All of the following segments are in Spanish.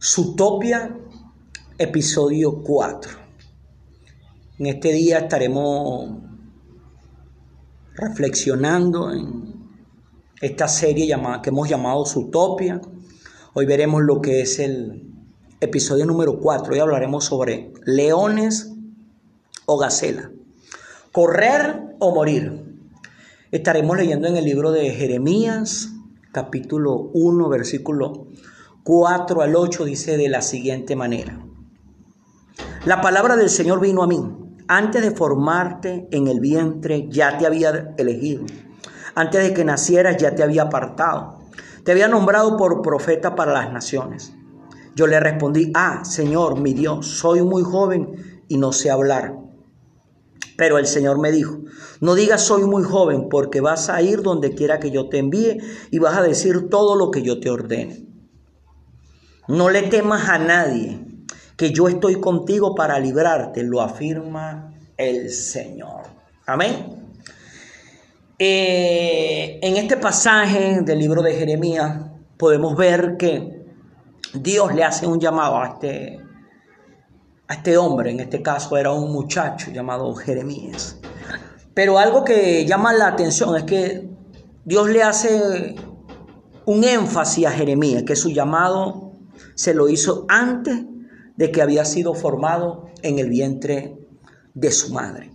Sutopia, episodio 4. En este día estaremos reflexionando en esta serie llamada, que hemos llamado Sutopia. Hoy veremos lo que es el episodio número 4. Hoy hablaremos sobre leones o gacela. Correr o morir. Estaremos leyendo en el libro de Jeremías, capítulo 1, versículo 4 al 8 dice de la siguiente manera. La palabra del Señor vino a mí. Antes de formarte en el vientre ya te había elegido. Antes de que nacieras ya te había apartado. Te había nombrado por profeta para las naciones. Yo le respondí, ah, Señor, mi Dios, soy muy joven y no sé hablar. Pero el Señor me dijo, no digas soy muy joven porque vas a ir donde quiera que yo te envíe y vas a decir todo lo que yo te ordene. No le temas a nadie, que yo estoy contigo para librarte, lo afirma el Señor. Amén. Eh, en este pasaje del libro de Jeremías podemos ver que Dios le hace un llamado a este, a este hombre, en este caso era un muchacho llamado Jeremías. Pero algo que llama la atención es que Dios le hace un énfasis a Jeremías, que su llamado se lo hizo antes de que había sido formado en el vientre de su madre.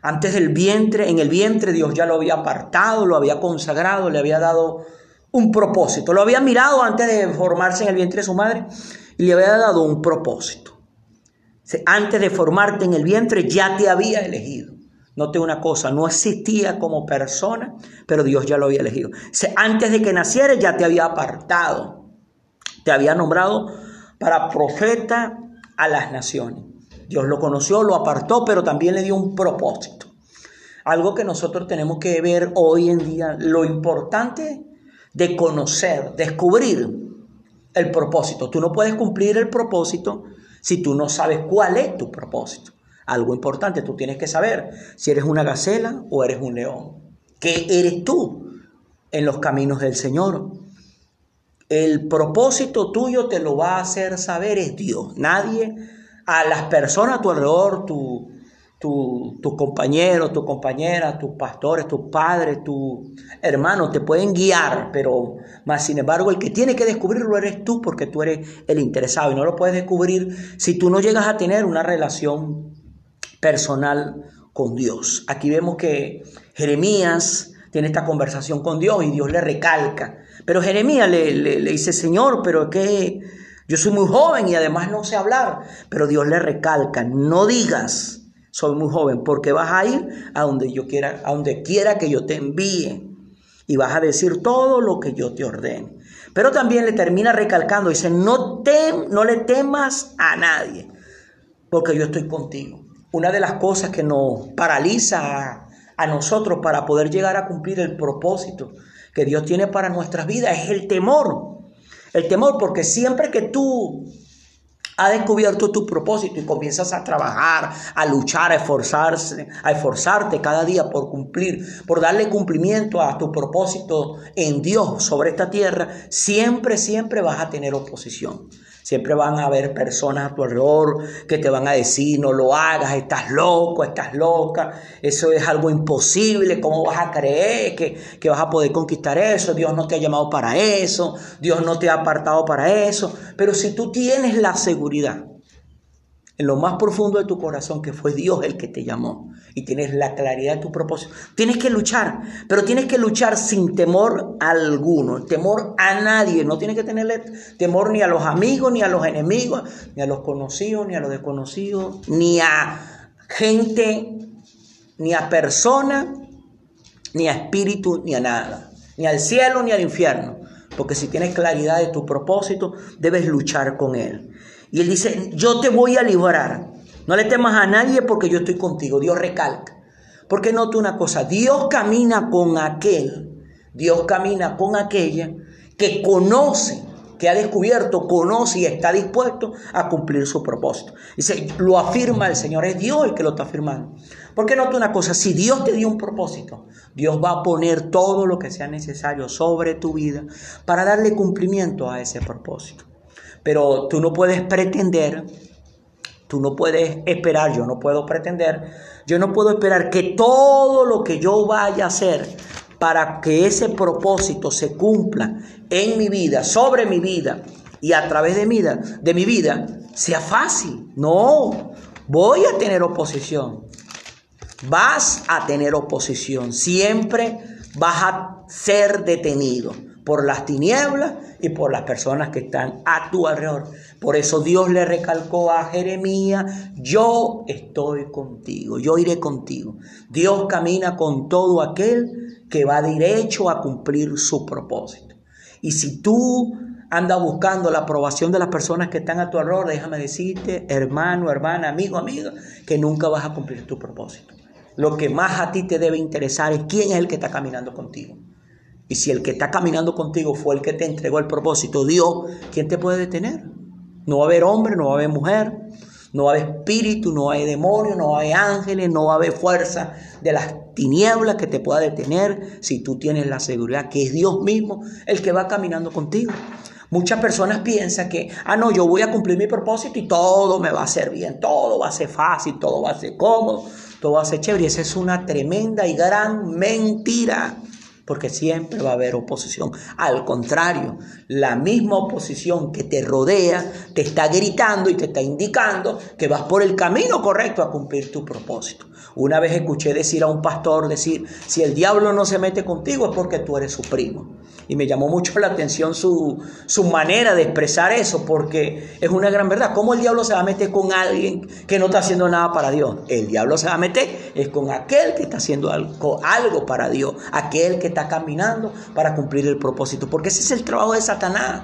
Antes del vientre, en el vientre Dios ya lo había apartado, lo había consagrado, le había dado un propósito. Lo había mirado antes de formarse en el vientre de su madre y le había dado un propósito. Antes de formarte en el vientre ya te había elegido. Note una cosa, no existía como persona, pero Dios ya lo había elegido. Antes de que naciera ya te había apartado te había nombrado para profeta a las naciones. Dios lo conoció, lo apartó, pero también le dio un propósito. Algo que nosotros tenemos que ver hoy en día, lo importante de conocer, descubrir el propósito. Tú no puedes cumplir el propósito si tú no sabes cuál es tu propósito. Algo importante, tú tienes que saber si eres una gacela o eres un león. ¿Qué eres tú en los caminos del Señor? El propósito tuyo te lo va a hacer saber es Dios. Nadie, a las personas a tu alrededor, tu, tu, tu compañero, tu compañera, tus pastores, tus padres, tus hermanos te pueden guiar, pero más sin embargo el que tiene que descubrirlo eres tú porque tú eres el interesado y no lo puedes descubrir si tú no llegas a tener una relación personal con Dios. Aquí vemos que Jeremías tiene esta conversación con Dios y Dios le recalca pero Jeremías le, dice, Señor, pero que yo soy muy joven y además no sé hablar. Pero Dios le recalca, no digas, soy muy joven, porque vas a ir a donde yo quiera, a donde quiera que yo te envíe. Y vas a decir todo lo que yo te ordene. Pero también le termina recalcando, dice, no, tem, no le temas a nadie, porque yo estoy contigo. Una de las cosas que nos paraliza a nosotros para poder llegar a cumplir el propósito que Dios tiene para nuestras vidas es el temor. El temor porque siempre que tú has descubierto tu propósito y comienzas a trabajar, a luchar, a esforzarse, a esforzarte cada día por cumplir, por darle cumplimiento a tu propósito en Dios sobre esta tierra, siempre, siempre vas a tener oposición. Siempre van a haber personas a tu alrededor que te van a decir, no lo hagas, estás loco, estás loca, eso es algo imposible, ¿cómo vas a creer que, que vas a poder conquistar eso? Dios no te ha llamado para eso, Dios no te ha apartado para eso. Pero si tú tienes la seguridad en lo más profundo de tu corazón que fue Dios el que te llamó y tienes la claridad de tu propósito. Tienes que luchar, pero tienes que luchar sin temor alguno, temor a nadie. No tienes que tenerle temor ni a los amigos, ni a los enemigos, ni a los conocidos, ni a los desconocidos, ni a gente, ni a persona, ni a espíritu, ni a nada. Ni al cielo, ni al infierno. Porque si tienes claridad de tu propósito, debes luchar con él. Y él dice, yo te voy a librar. No le temas a nadie porque yo estoy contigo. Dios recalca. Porque note una cosa, Dios camina con aquel, Dios camina con aquella que conoce, que ha descubierto, conoce y está dispuesto a cumplir su propósito. Dice, lo afirma el Señor, es Dios el que lo está afirmando. Porque note una cosa, si Dios te dio un propósito, Dios va a poner todo lo que sea necesario sobre tu vida para darle cumplimiento a ese propósito. Pero tú no puedes pretender, tú no puedes esperar, yo no puedo pretender, yo no puedo esperar que todo lo que yo vaya a hacer para que ese propósito se cumpla en mi vida, sobre mi vida y a través de mi, vida, de mi vida, sea fácil. No, voy a tener oposición. Vas a tener oposición. Siempre vas a ser detenido por las tinieblas y por las personas que están a tu alrededor. Por eso Dios le recalcó a Jeremías, yo estoy contigo, yo iré contigo. Dios camina con todo aquel que va derecho a cumplir su propósito. Y si tú andas buscando la aprobación de las personas que están a tu alrededor, déjame decirte, hermano, hermana, amigo, amiga, que nunca vas a cumplir tu propósito. Lo que más a ti te debe interesar es quién es el que está caminando contigo. Y si el que está caminando contigo fue el que te entregó el propósito, Dios, ¿quién te puede detener? No va a haber hombre, no va a haber mujer, no va a haber espíritu, no haber demonio, no haber ángeles, no va a haber fuerza de las tinieblas que te pueda detener si tú tienes la seguridad que es Dios mismo el que va caminando contigo. Muchas personas piensan que, ah, no, yo voy a cumplir mi propósito y todo me va a ser bien, todo va a ser fácil, todo va a ser cómodo, todo va a ser chévere. Esa es una tremenda y gran mentira porque siempre va a haber oposición. Al contrario, la misma oposición que te rodea te está gritando y te está indicando que vas por el camino correcto a cumplir tu propósito. Una vez escuché decir a un pastor decir, si el diablo no se mete contigo es porque tú eres su primo. Y me llamó mucho la atención su, su, manera de expresar eso, porque es una gran verdad. ¿Cómo el diablo se va a meter con alguien que no está haciendo nada para Dios? El diablo se va a meter es con aquel que está haciendo algo, algo para Dios, aquel que está caminando para cumplir el propósito, porque ese es el trabajo de Satanás.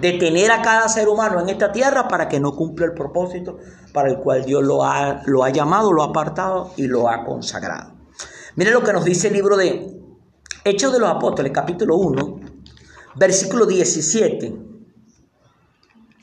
Detener a cada ser humano en esta tierra para que no cumpla el propósito para el cual Dios lo ha, lo ha llamado, lo ha apartado y lo ha consagrado. Mire lo que nos dice el libro de Hechos de los Apóstoles, capítulo 1, versículo 17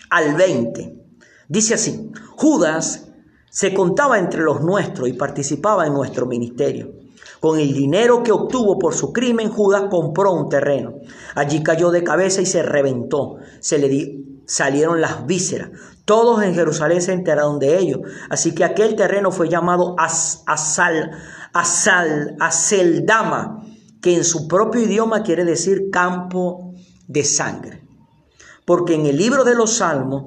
al 20. Dice así, Judas se contaba entre los nuestros y participaba en nuestro ministerio. Con el dinero que obtuvo por su crimen, Judas compró un terreno. Allí cayó de cabeza y se reventó. Se le salieron las vísceras. Todos en Jerusalén se enteraron de ello. Así que aquel terreno fue llamado Asal, Asal, Aseldama, que en su propio idioma quiere decir campo de sangre. Porque en el libro de los Salmos,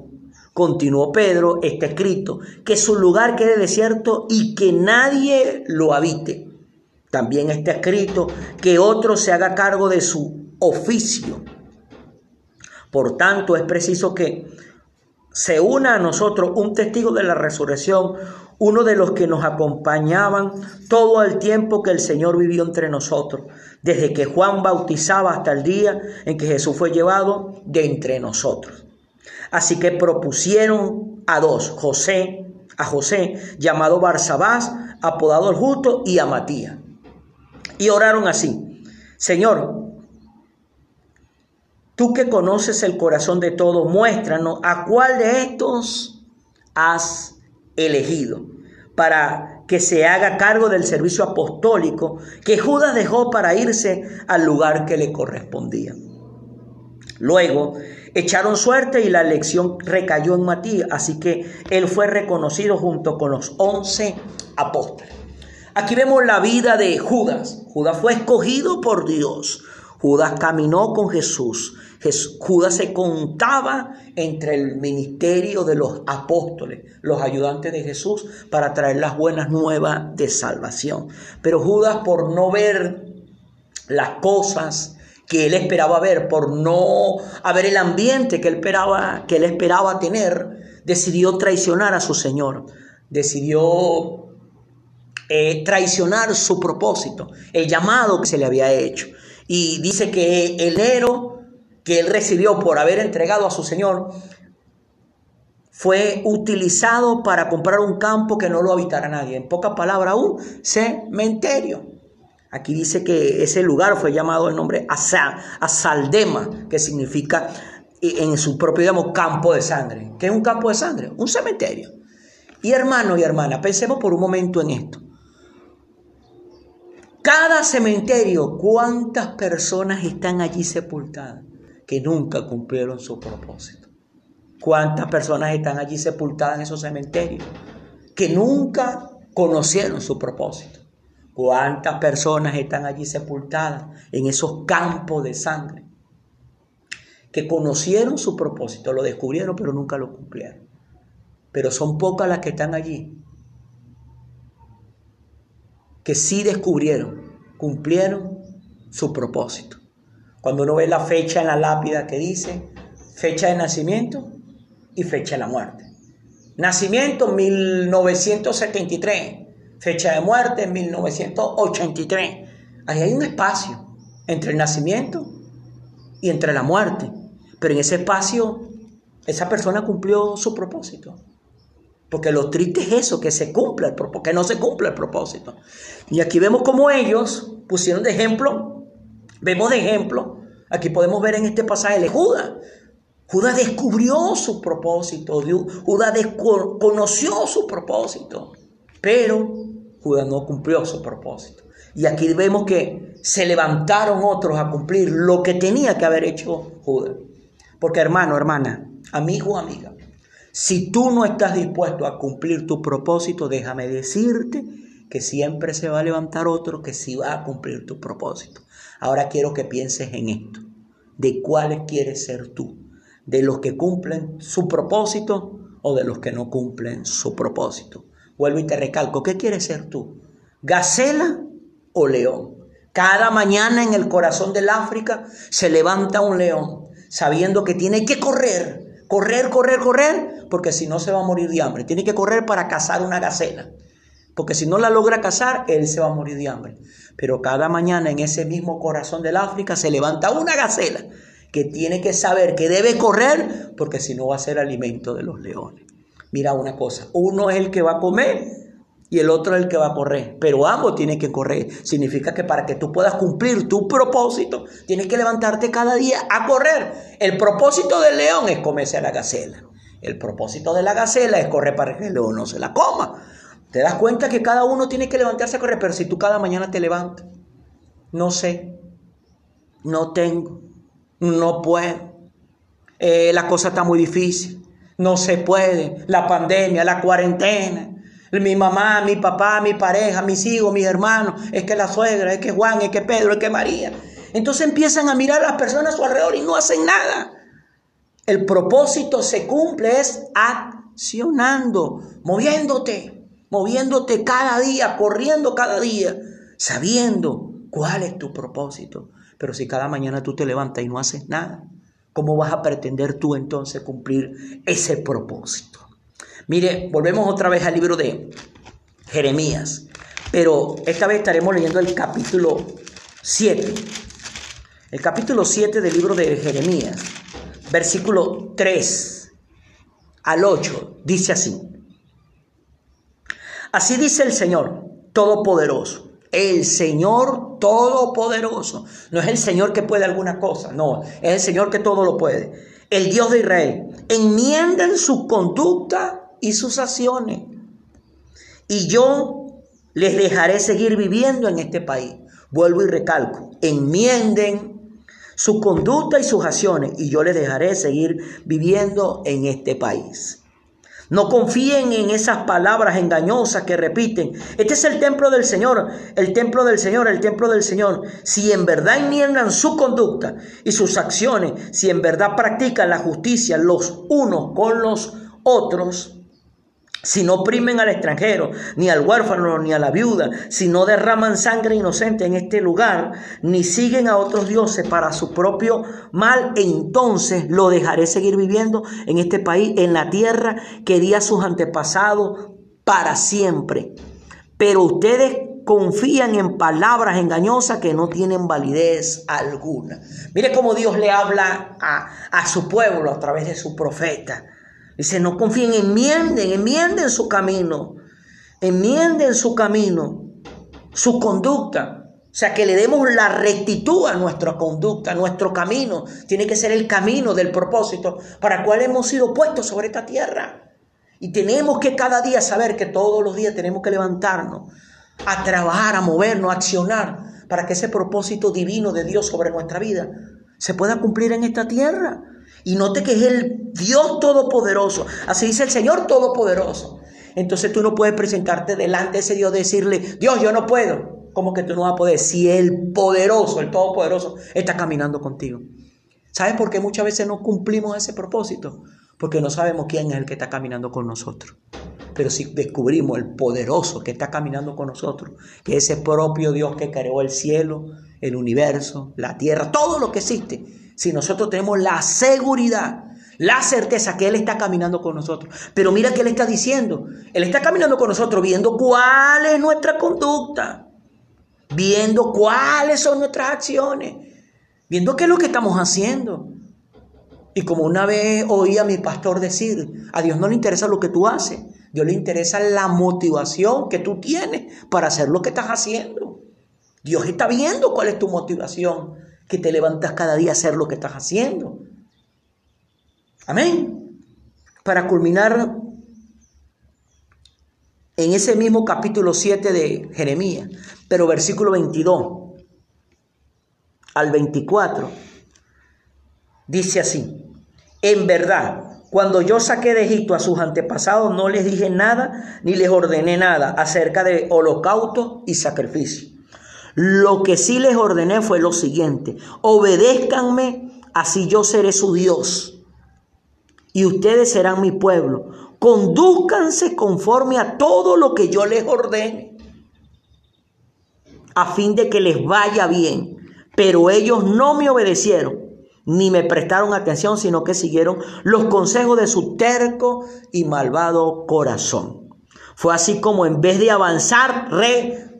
continuó Pedro, está escrito, que su lugar quede desierto y que nadie lo habite. También está escrito que otro se haga cargo de su oficio. Por tanto, es preciso que se una a nosotros un testigo de la resurrección, uno de los que nos acompañaban todo el tiempo que el Señor vivió entre nosotros, desde que Juan bautizaba hasta el día en que Jesús fue llevado de entre nosotros. Así que propusieron a dos, José, a José, llamado Barsabás, apodado el justo, y a Matías. Y oraron así, Señor, tú que conoces el corazón de todos, muéstranos a cuál de estos has elegido para que se haga cargo del servicio apostólico que Judas dejó para irse al lugar que le correspondía. Luego echaron suerte y la elección recayó en Matías, así que él fue reconocido junto con los once apóstoles. Aquí vemos la vida de Judas. Judas fue escogido por Dios. Judas caminó con Jesús. Judas se contaba entre el ministerio de los apóstoles, los ayudantes de Jesús, para traer las buenas nuevas de salvación. Pero Judas, por no ver las cosas que él esperaba ver, por no haber el ambiente que él esperaba, que él esperaba tener, decidió traicionar a su Señor, decidió eh, traicionar su propósito, el llamado que se le había hecho. Y dice que el héroe que él recibió por haber entregado a su Señor fue utilizado para comprar un campo que no lo habitara nadie. En pocas palabras, un cementerio. Aquí dice que ese lugar fue llamado el nombre Asaldema, que significa en su propio digamos, campo de sangre. ¿Qué es un campo de sangre? Un cementerio. Y hermano y hermana, pensemos por un momento en esto. Cada cementerio, ¿cuántas personas están allí sepultadas? que nunca cumplieron su propósito. ¿Cuántas personas están allí sepultadas en esos cementerios que nunca conocieron su propósito? ¿Cuántas personas están allí sepultadas en esos campos de sangre que conocieron su propósito, lo descubrieron pero nunca lo cumplieron? Pero son pocas las que están allí que sí descubrieron, cumplieron su propósito. Cuando uno ve la fecha en la lápida que dice fecha de nacimiento y fecha de la muerte. Nacimiento 1973, fecha de muerte 1983. Ahí hay un espacio entre el nacimiento y entre la muerte. Pero en ese espacio esa persona cumplió su propósito. Porque lo triste es eso, que se cumpla el propósito, que no se cumple el propósito. Y aquí vemos como ellos pusieron de ejemplo, vemos de ejemplo, aquí podemos ver en este pasaje de Judas. Judas descubrió su propósito, Judas conoció su propósito, pero Judas no cumplió su propósito. Y aquí vemos que se levantaron otros a cumplir lo que tenía que haber hecho Judas. Porque hermano, hermana, amigo, amiga, si tú no estás dispuesto a cumplir tu propósito, déjame decirte que siempre se va a levantar otro que sí va a cumplir tu propósito. Ahora quiero que pienses en esto. ¿De cuáles quieres ser tú? ¿De los que cumplen su propósito o de los que no cumplen su propósito? Vuelvo y te recalco, ¿qué quieres ser tú? ¿Gacela o león? Cada mañana en el corazón del África se levanta un león sabiendo que tiene que correr, correr, correr, correr porque si no se va a morir de hambre. Tiene que correr para cazar una gacela, porque si no la logra cazar, él se va a morir de hambre. Pero cada mañana en ese mismo corazón del África se levanta una gacela que tiene que saber que debe correr, porque si no va a ser alimento de los leones. Mira una cosa, uno es el que va a comer y el otro es el que va a correr, pero ambos tienen que correr. Significa que para que tú puedas cumplir tu propósito, tienes que levantarte cada día a correr. El propósito del león es comerse a la gacela. El propósito de la gacela es correr para que el león no se la coma. Te das cuenta que cada uno tiene que levantarse a correr, pero si tú cada mañana te levantas, no sé, no tengo, no puedo, eh, la cosa está muy difícil, no se puede, la pandemia, la cuarentena, mi mamá, mi papá, mi pareja, mis hijos, mis hermanos, es que la suegra, es que Juan, es que Pedro, es que María. Entonces empiezan a mirar a las personas a su alrededor y no hacen nada. El propósito se cumple es accionando, moviéndote, moviéndote cada día, corriendo cada día, sabiendo cuál es tu propósito. Pero si cada mañana tú te levantas y no haces nada, ¿cómo vas a pretender tú entonces cumplir ese propósito? Mire, volvemos otra vez al libro de Jeremías, pero esta vez estaremos leyendo el capítulo 7. El capítulo 7 del libro de Jeremías versículo 3 al 8, dice así. Así dice el Señor Todopoderoso. El Señor Todopoderoso. No es el Señor que puede alguna cosa, no, es el Señor que todo lo puede. El Dios de Israel. Enmienden su conducta y sus acciones. Y yo les dejaré seguir viviendo en este país. Vuelvo y recalco. Enmienden su conducta y sus acciones, y yo les dejaré seguir viviendo en este país. No confíen en esas palabras engañosas que repiten. Este es el templo del Señor, el templo del Señor, el templo del Señor. Si en verdad enmiendan su conducta y sus acciones, si en verdad practican la justicia los unos con los otros, si no oprimen al extranjero, ni al huérfano, ni a la viuda, si no derraman sangre inocente en este lugar, ni siguen a otros dioses para su propio mal, entonces lo dejaré seguir viviendo en este país, en la tierra que di a sus antepasados para siempre. Pero ustedes confían en palabras engañosas que no tienen validez alguna. Mire cómo Dios le habla a, a su pueblo a través de su profeta. Dice, no confíen, enmienden, enmienden su camino, enmienden su camino, su conducta. O sea, que le demos la rectitud a nuestra conducta, a nuestro camino. Tiene que ser el camino del propósito para el cual hemos sido puestos sobre esta tierra. Y tenemos que cada día saber que todos los días tenemos que levantarnos a trabajar, a movernos, a accionar para que ese propósito divino de Dios sobre nuestra vida se pueda cumplir en esta tierra. Y note que es el Dios Todopoderoso. Así dice el Señor Todopoderoso. Entonces tú no puedes presentarte delante de ese Dios decirle, Dios, yo no puedo. ¿Cómo que tú no vas a poder? Si el poderoso, el todopoderoso, está caminando contigo. ¿Sabes por qué muchas veces no cumplimos ese propósito? Porque no sabemos quién es el que está caminando con nosotros. Pero si descubrimos el poderoso que está caminando con nosotros, que es ese propio Dios que creó el cielo, el universo, la tierra, todo lo que existe, si nosotros tenemos la seguridad, la certeza que Él está caminando con nosotros. Pero mira que Él está diciendo, Él está caminando con nosotros viendo cuál es nuestra conducta, viendo cuáles son nuestras acciones, viendo qué es lo que estamos haciendo. Y como una vez oí a mi pastor decir, a Dios no le interesa lo que tú haces, Dios le interesa la motivación que tú tienes para hacer lo que estás haciendo. Dios está viendo cuál es tu motivación, que te levantas cada día a hacer lo que estás haciendo. Amén. Para culminar en ese mismo capítulo 7 de Jeremías, pero versículo 22 al 24, dice así, en verdad, cuando yo saqué de Egipto a sus antepasados, no les dije nada ni les ordené nada acerca de holocausto y sacrificio. Lo que sí les ordené fue lo siguiente, obedézcanme, así yo seré su Dios y ustedes serán mi pueblo. Condúzcanse conforme a todo lo que yo les ordene, a fin de que les vaya bien. Pero ellos no me obedecieron ni me prestaron atención, sino que siguieron los consejos de su terco y malvado corazón. Fue así como en vez de avanzar,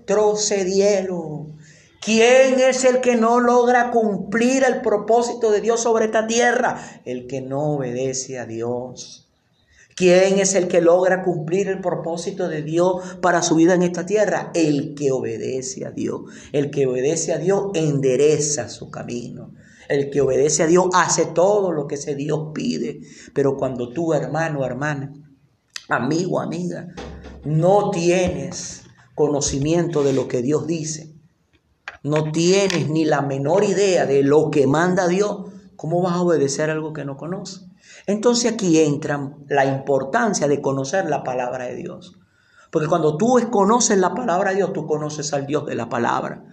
retrocedieron. ¿Quién es el que no logra cumplir el propósito de Dios sobre esta tierra? El que no obedece a Dios. ¿Quién es el que logra cumplir el propósito de Dios para su vida en esta tierra? El que obedece a Dios. El que obedece a Dios endereza su camino. El que obedece a Dios hace todo lo que ese Dios pide. Pero cuando tú, hermano, hermana, amigo, amiga, no tienes conocimiento de lo que Dios dice, no tienes ni la menor idea de lo que manda Dios, ¿cómo vas a obedecer algo que no conoces? Entonces aquí entra la importancia de conocer la palabra de Dios. Porque cuando tú conoces la palabra de Dios, tú conoces al Dios de la palabra.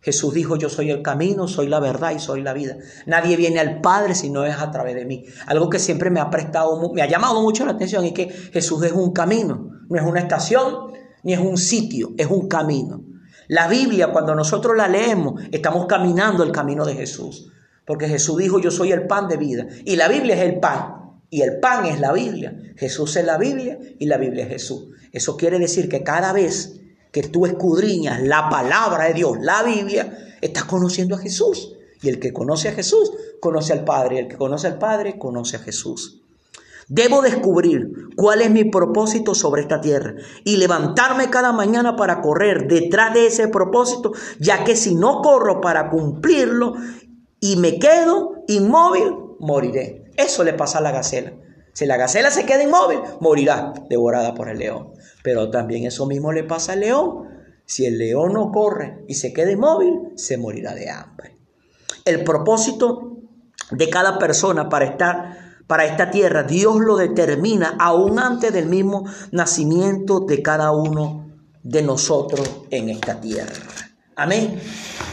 Jesús dijo, yo soy el camino, soy la verdad y soy la vida. Nadie viene al Padre si no es a través de mí. Algo que siempre me ha prestado, me ha llamado mucho la atención es que Jesús es un camino, no es una estación ni es un sitio, es un camino. La Biblia, cuando nosotros la leemos, estamos caminando el camino de Jesús. Porque Jesús dijo, yo soy el pan de vida. Y la Biblia es el pan. Y el pan es la Biblia. Jesús es la Biblia y la Biblia es Jesús. Eso quiere decir que cada vez que tú escudriñas la palabra de Dios, la Biblia, estás conociendo a Jesús. Y el que conoce a Jesús, conoce al Padre. Y el que conoce al Padre, conoce a Jesús. Debo descubrir cuál es mi propósito sobre esta tierra y levantarme cada mañana para correr detrás de ese propósito, ya que si no corro para cumplirlo y me quedo inmóvil, moriré. Eso le pasa a la gacela. Si la gacela se queda inmóvil, morirá devorada por el león. Pero también eso mismo le pasa al león. Si el león no corre y se queda inmóvil, se morirá de hambre. El propósito de cada persona para estar para esta tierra, Dios lo determina aún antes del mismo nacimiento de cada uno de nosotros en esta tierra. Amén.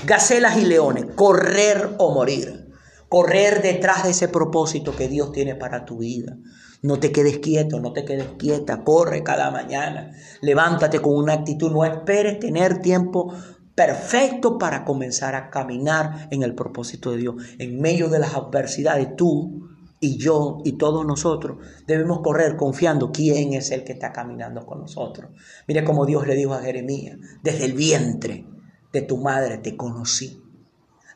Gacelas y leones, correr o morir. Correr detrás de ese propósito que Dios tiene para tu vida. No te quedes quieto, no te quedes quieta, corre cada mañana. Levántate con una actitud, no esperes tener tiempo perfecto para comenzar a caminar en el propósito de Dios. En medio de las adversidades, tú y yo y todos nosotros debemos correr confiando quién es el que está caminando con nosotros. Mire cómo Dios le dijo a Jeremías, desde el vientre de tu madre te conocí.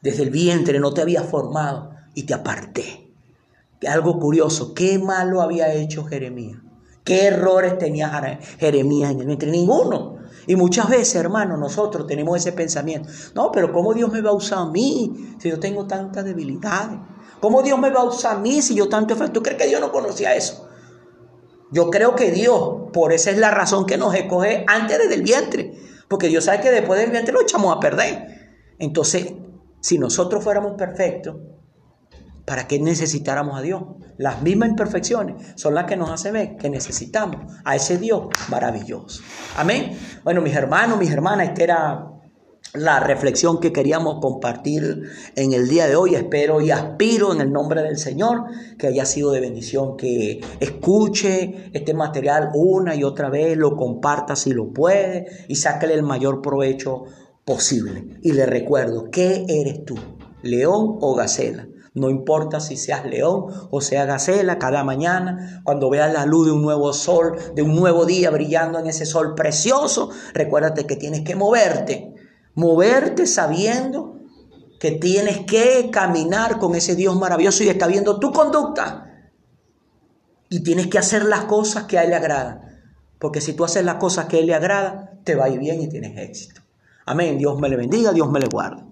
Desde el vientre no te había formado y te aparté. Algo curioso, ¿qué malo había hecho Jeremías? ¿Qué errores tenía Jeremías en el vientre? Ninguno. Y muchas veces, hermano, nosotros tenemos ese pensamiento. No, pero ¿cómo Dios me va a usar a mí si yo tengo tantas debilidades? ¿Cómo Dios me va a usar a mí si yo tanto ¿Tú crees que Dios no conocía eso? Yo creo que Dios, por esa es la razón que nos escoge antes desde el vientre. Porque Dios sabe que después del vientre lo echamos a perder. Entonces, si nosotros fuéramos perfectos, ¿Para qué necesitáramos a Dios? Las mismas imperfecciones son las que nos hacen ver que necesitamos a ese Dios maravilloso. Amén. Bueno, mis hermanos, mis hermanas, esta era la reflexión que queríamos compartir en el día de hoy. Espero y aspiro en el nombre del Señor que haya sido de bendición, que escuche este material una y otra vez, lo comparta si lo puede y sáquele el mayor provecho posible. Y le recuerdo, ¿qué eres tú? ¿León o gacela? No importa si seas león o sea gacela, cada mañana, cuando veas la luz de un nuevo sol, de un nuevo día brillando en ese sol precioso, recuérdate que tienes que moverte Moverte sabiendo que tienes que caminar con ese Dios maravilloso y está viendo tu conducta. Y tienes que hacer las cosas que a Él le agradan. Porque si tú haces las cosas que a Él le agrada, te va a ir bien y tienes éxito. Amén. Dios me le bendiga, Dios me le guarde.